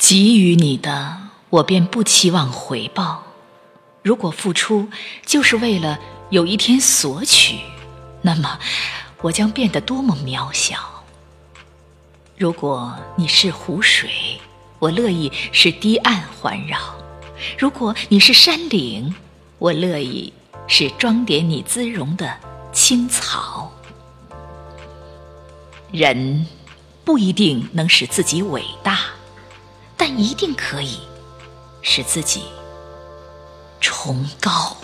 给予你的，我便不期望回报；如果付出就是为了有一天索取，那么我将变得多么渺小。如果你是湖水，我乐意是堤岸环绕；如果你是山岭，我乐意是装点你姿容的青草。人不一定能使自己伟大，一定可以使自己崇高。